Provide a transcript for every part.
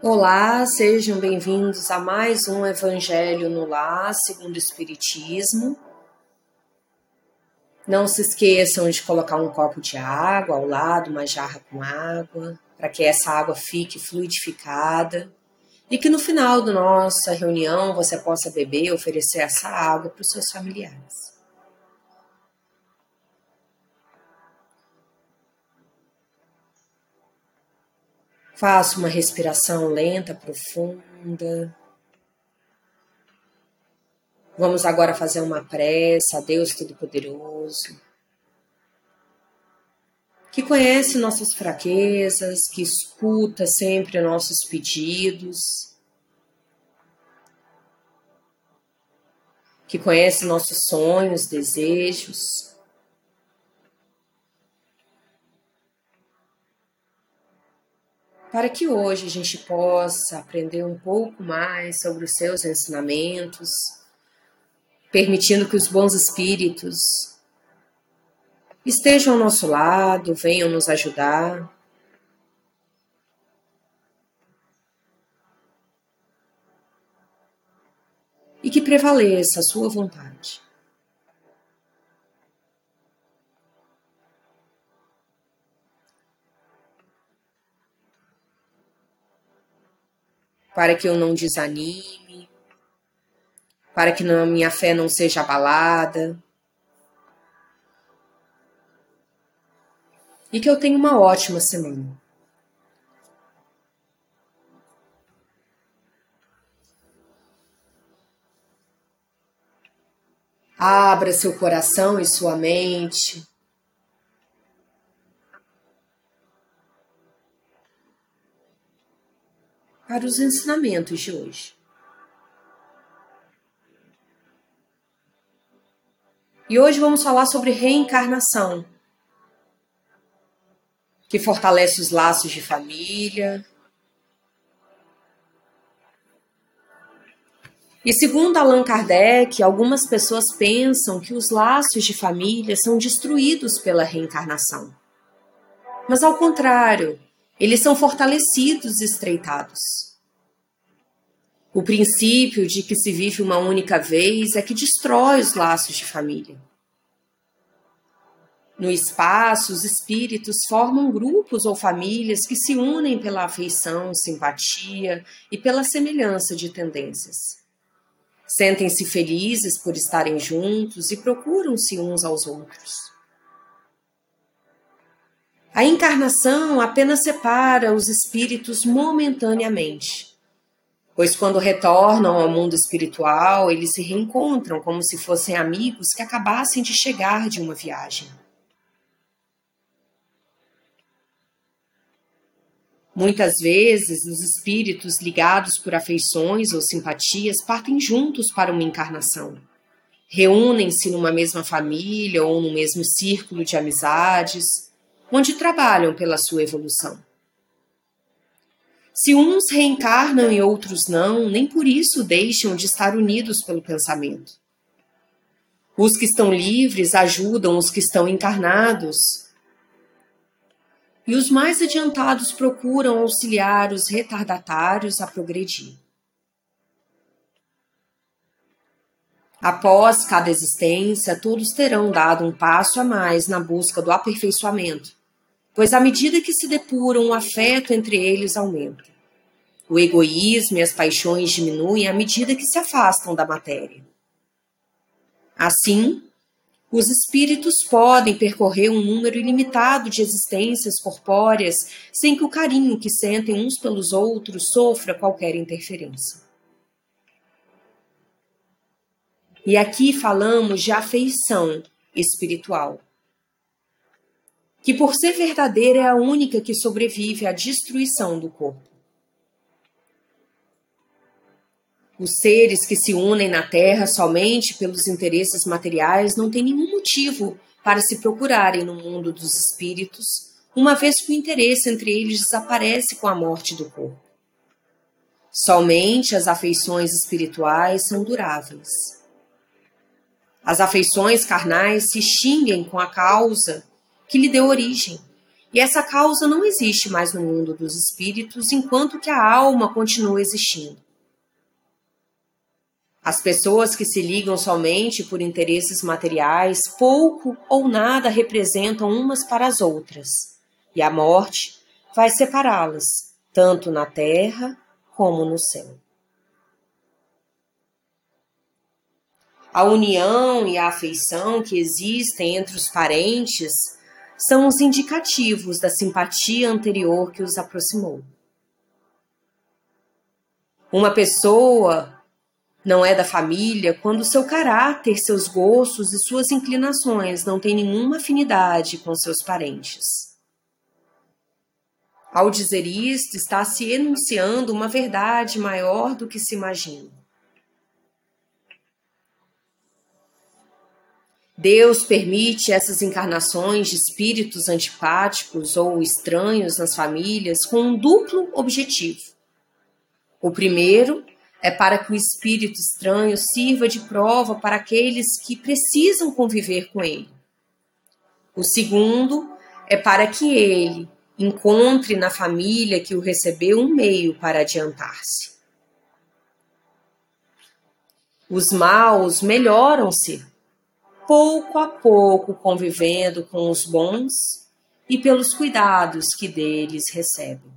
Olá, sejam bem-vindos a mais um Evangelho no Lar, segundo o Espiritismo. Não se esqueçam de colocar um copo de água ao lado, uma jarra com água, para que essa água fique fluidificada e que no final da nossa reunião você possa beber e oferecer essa água para os seus familiares. Faça uma respiração lenta, profunda. Vamos agora fazer uma prece a Deus Todo-Poderoso, que conhece nossas fraquezas, que escuta sempre nossos pedidos, que conhece nossos sonhos, desejos. Para que hoje a gente possa aprender um pouco mais sobre os seus ensinamentos, permitindo que os bons espíritos estejam ao nosso lado, venham nos ajudar. E que prevaleça a sua vontade. Para que eu não desanime, para que a minha fé não seja abalada. E que eu tenha uma ótima semana. Abra seu coração e sua mente para os ensinamentos de hoje. E hoje vamos falar sobre reencarnação, que fortalece os laços de família. E segundo Allan Kardec, algumas pessoas pensam que os laços de família são destruídos pela reencarnação. Mas ao contrário, eles são fortalecidos e estreitados. O princípio de que se vive uma única vez é que destrói os laços de família. No espaço, os espíritos formam grupos ou famílias que se unem pela afeição, simpatia e pela semelhança de tendências. Sentem-se felizes por estarem juntos e procuram-se uns aos outros. A encarnação apenas separa os espíritos momentaneamente, pois quando retornam ao mundo espiritual, eles se reencontram como se fossem amigos que acabassem de chegar de uma viagem. Muitas vezes, os espíritos ligados por afeições ou simpatias partem juntos para uma encarnação. Reúnem-se numa mesma família ou no mesmo círculo de amizades onde trabalham pela sua evolução. Se uns reencarnam e outros não, nem por isso deixam de estar unidos pelo pensamento. Os que estão livres ajudam os que estão encarnados. E os mais adiantados procuram auxiliar os retardatários a progredir. Após cada existência, todos terão dado um passo a mais na busca do aperfeiçoamento, pois à medida que se depuram, o afeto entre eles aumenta. O egoísmo e as paixões diminuem à medida que se afastam da matéria. Assim, os espíritos podem percorrer um número ilimitado de existências corpóreas sem que o carinho que sentem uns pelos outros sofra qualquer interferência. E aqui falamos de afeição espiritual que por ser verdadeira é a única que sobrevive à destruição do corpo. Os seres que se unem na Terra somente pelos interesses materiais não têm nenhum motivo para se procurarem no mundo dos espíritos, uma vez que o interesse entre eles desaparece com a morte do corpo. Somente as afeições espirituais são duráveis. As afeições carnais se extinguem com a causa que lhe deu origem, E essa causa não existe mais no mundo dos espíritos enquanto que a alma continua existindo. As pessoas que se ligam somente por interesses materiais pouco ou nada representam umas para as outras, e a morte vai separá-las, tanto na terra como no céu. A união e a afeição que existem entre os parentes são os indicativos da simpatia anterior que os aproximou. Uma pessoa não é da família quando seu caráter, seus gostos e suas inclinações não têm nenhuma afinidade com seus parentes. Ao dizer isto, está se enunciando uma verdade maior do que se imagina. Deus permite essas encarnações de espíritos antipáticos ou estranhos nas famílias com um duplo objetivo. O primeiro é para que o espírito estranho sirva de prova para aqueles que precisam conviver com ele. O segundo é para que ele encontre na família que o recebeu um meio para adiantar-se. Os maus melhoram-se pouco a pouco convivendo com os bons e pelos cuidados que deles recebem.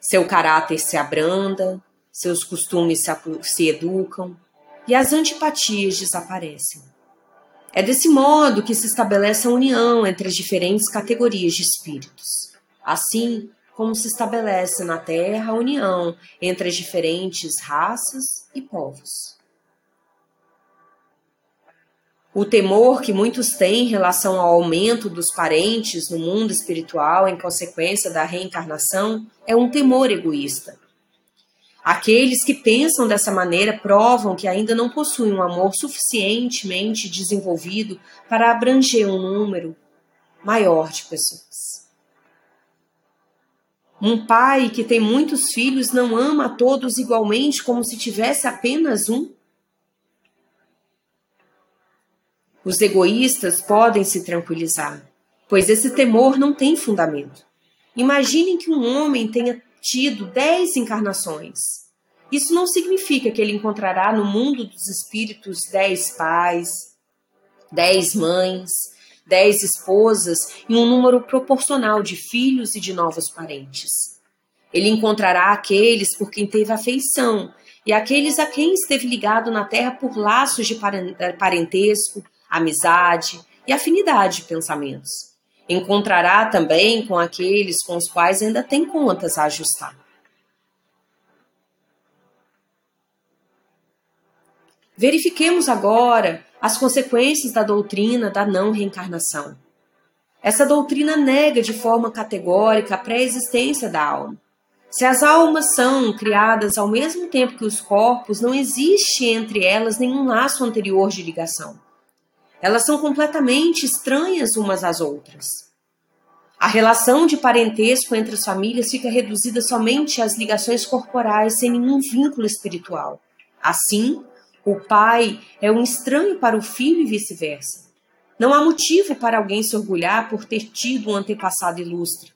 Seu caráter se abranda, seus costumes se, se educam e as antipatias desaparecem. É desse modo que se estabelece a união entre as diferentes categorias de espíritos. Assim como se estabelece na Terra a união entre as diferentes raças e povos. O temor que muitos têm em relação ao aumento dos parentes no mundo espiritual em consequência da reencarnação é um temor egoísta. Aqueles que pensam dessa maneira provam que ainda não possuem um amor suficientemente desenvolvido para abranger um número maior de pessoas. Um pai que tem muitos filhos não ama a todos igualmente como se tivesse apenas um? Os egoístas podem se tranquilizar, pois esse temor não tem fundamento. Imaginem que um homem tenha tido dez encarnações. Isso não significa que ele encontrará no mundo dos espíritos dez pais, dez mães, dez esposas e um número proporcional de filhos e de novos parentes. Ele encontrará aqueles por quem teve afeição e aqueles a quem esteve ligado na terra por laços de parentesco, amizade e afinidade de pensamentos. Encontrará também com aqueles com os quais ainda tem contas a ajustar. Verifiquemos agora as consequências da doutrina da não reencarnação. Essa doutrina nega de forma categórica a pré-existência da alma. Se as almas são criadas ao mesmo tempo que os corpos, não existe entre elas nenhum laço anterior de ligação. Elas são completamente estranhas umas às outras. A relação de parentesco entre as famílias fica reduzida somente às ligações corporais, sem nenhum vínculo espiritual. Assim, o pai é um estranho para o filho e vice-versa. Não há motivo para alguém se orgulhar por ter tido um antepassado ilustre,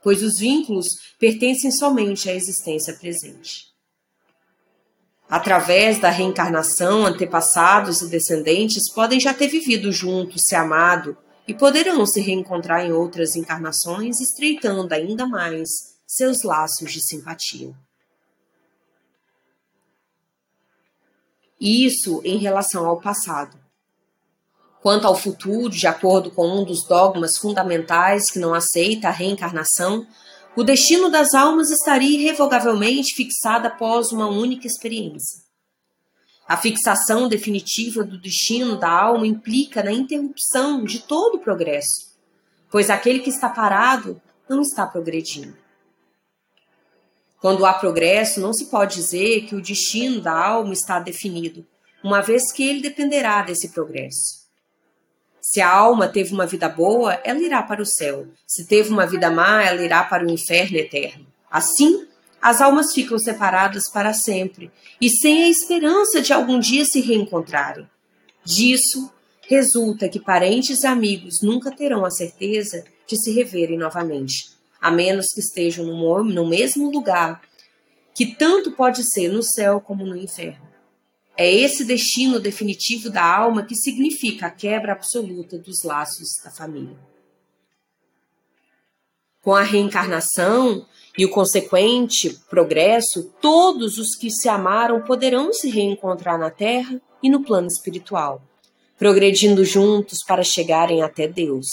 pois os vínculos pertencem somente à existência presente. Através da reencarnação, antepassados e descendentes podem já ter vivido juntos, se amado, e poderão se reencontrar em outras encarnações, estreitando ainda mais seus laços de simpatia. Isso em relação ao passado. Quanto ao futuro, de acordo com um dos dogmas fundamentais que não aceita a reencarnação, o destino das almas estaria irrevogavelmente fixado após uma única experiência. A fixação definitiva do destino da alma implica na interrupção de todo o progresso, pois aquele que está parado não está progredindo. Quando há progresso, não se pode dizer que o destino da alma está definido, uma vez que ele dependerá desse progresso. Se a alma teve uma vida boa, ela irá para o céu. Se teve uma vida má, ela irá para o inferno eterno. Assim, as almas ficam separadas para sempre e sem a esperança de algum dia se reencontrarem. Disso resulta que parentes e amigos nunca terão a certeza de se reverem novamente, a menos que estejam no, mesmo lugar, que tanto pode ser no céu como no inferno. É esse destino definitivo da alma que significa a quebra absoluta dos laços da família. Com a reencarnação e o consequente progresso, todos os que se amaram poderão se reencontrar na Terra e no plano espiritual, progredindo juntos para chegarem até Deus.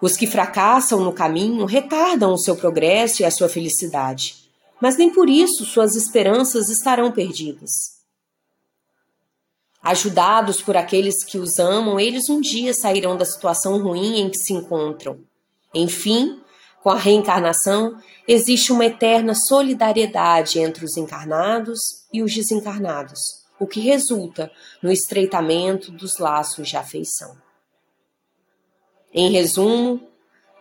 Os que fracassam no caminho retardam o seu progresso e a sua felicidade, mas nem por isso suas esperanças estarão perdidas. Ajudados por aqueles que os amam, eles um dia sairão da situação ruim em que se encontram. Enfim, com a reencarnação, existe uma eterna solidariedade entre os encarnados e os desencarnados, o que resulta no estreitamento dos laços de afeição. Em resumo,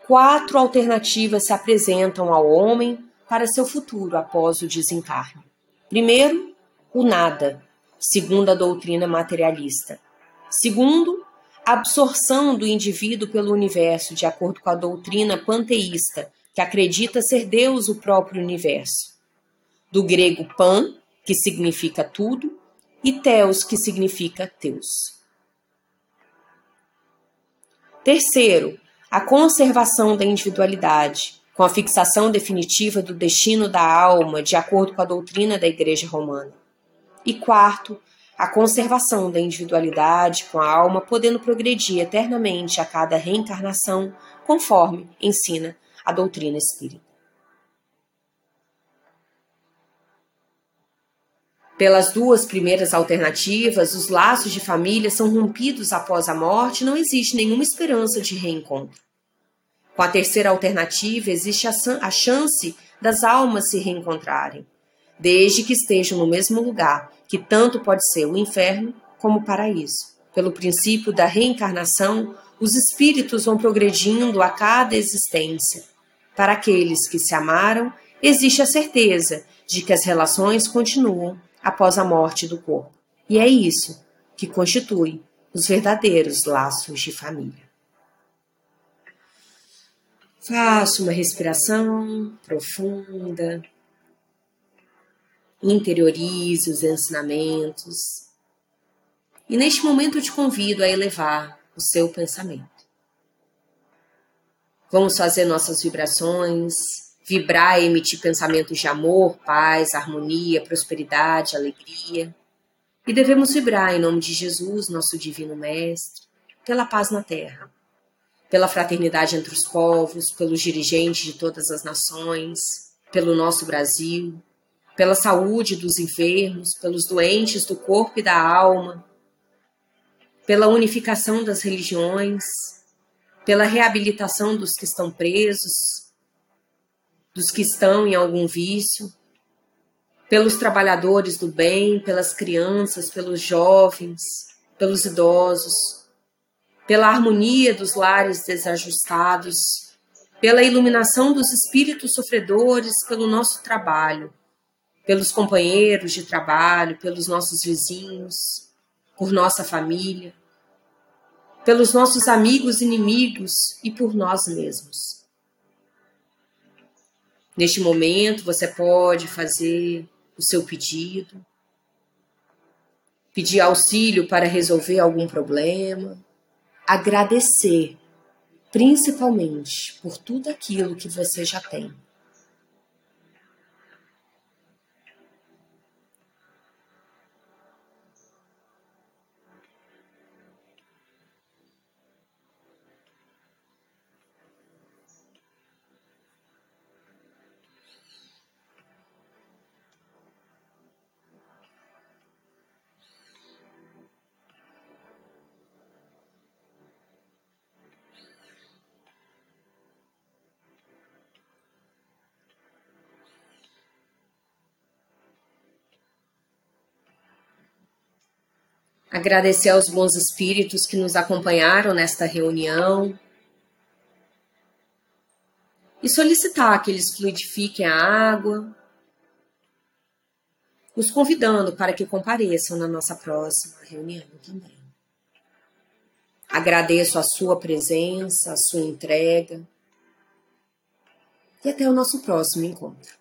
quatro alternativas se apresentam ao homem para seu futuro após o desencarne. Primeiro, o nada, segundo a doutrina materialista. Segundo, a absorção do indivíduo pelo universo, de acordo com a doutrina panteísta, que acredita ser Deus o próprio universo. Do grego pan, que significa tudo, e theos, que significa Deus. Terceiro, a conservação da individualidade, com a fixação definitiva do destino da alma, de acordo com a doutrina da Igreja Romana. E quarto, a conservação da individualidade com a alma podendo progredir eternamente a cada reencarnação, conforme ensina a doutrina espírita. Pelas duas primeiras alternativas, os laços de família são rompidos após a morte e não existe nenhuma esperança de reencontro. Com a terceira alternativa, existe a chance das almas se reencontrarem, desde que estejam no mesmo lugar, que tanto pode ser o inferno como o paraíso. Pelo princípio da reencarnação, os espíritos vão progredindo a cada existência. Para aqueles que se amaram, existe a certeza de que as relações continuam após a morte do corpo. E é isso que constitui os verdadeiros laços de família. Faça uma respiração profunda, interiorize os ensinamentos e neste momento eu te convido a elevar o seu pensamento. Vamos fazer nossas vibrações vibrar e emitir pensamentos de amor, paz, harmonia, prosperidade, alegria. E devemos vibrar em nome de Jesus, nosso Divino Mestre, pela paz na Terra, pela fraternidade entre os povos, pelos dirigentes de todas as nações, pelo nosso Brasil, pela saúde dos enfermos, pelos doentes do corpo e da alma, pela unificação das religiões, pela reabilitação dos que estão presos, dos que estão em algum vício, pelos trabalhadores do bem, pelas crianças, pelos jovens, pelos idosos, pela harmonia dos lares desajustados, pela iluminação dos espíritos sofredores, pelo nosso trabalho, pelos companheiros de trabalho, pelos nossos vizinhos, por nossa família, pelos nossos amigos inimigos e por nós mesmos. Neste momento, você pode fazer o seu pedido, pedir auxílio para resolver algum problema, agradecer, principalmente por tudo aquilo que você já tem. Agradecer aos bons espíritos que nos acompanharam nesta reunião e solicitar que eles fluidifiquem a água, os convidando para que compareçam na nossa próxima reunião também. Agradeço a sua presença, a sua entrega. E até o nosso próximo encontro.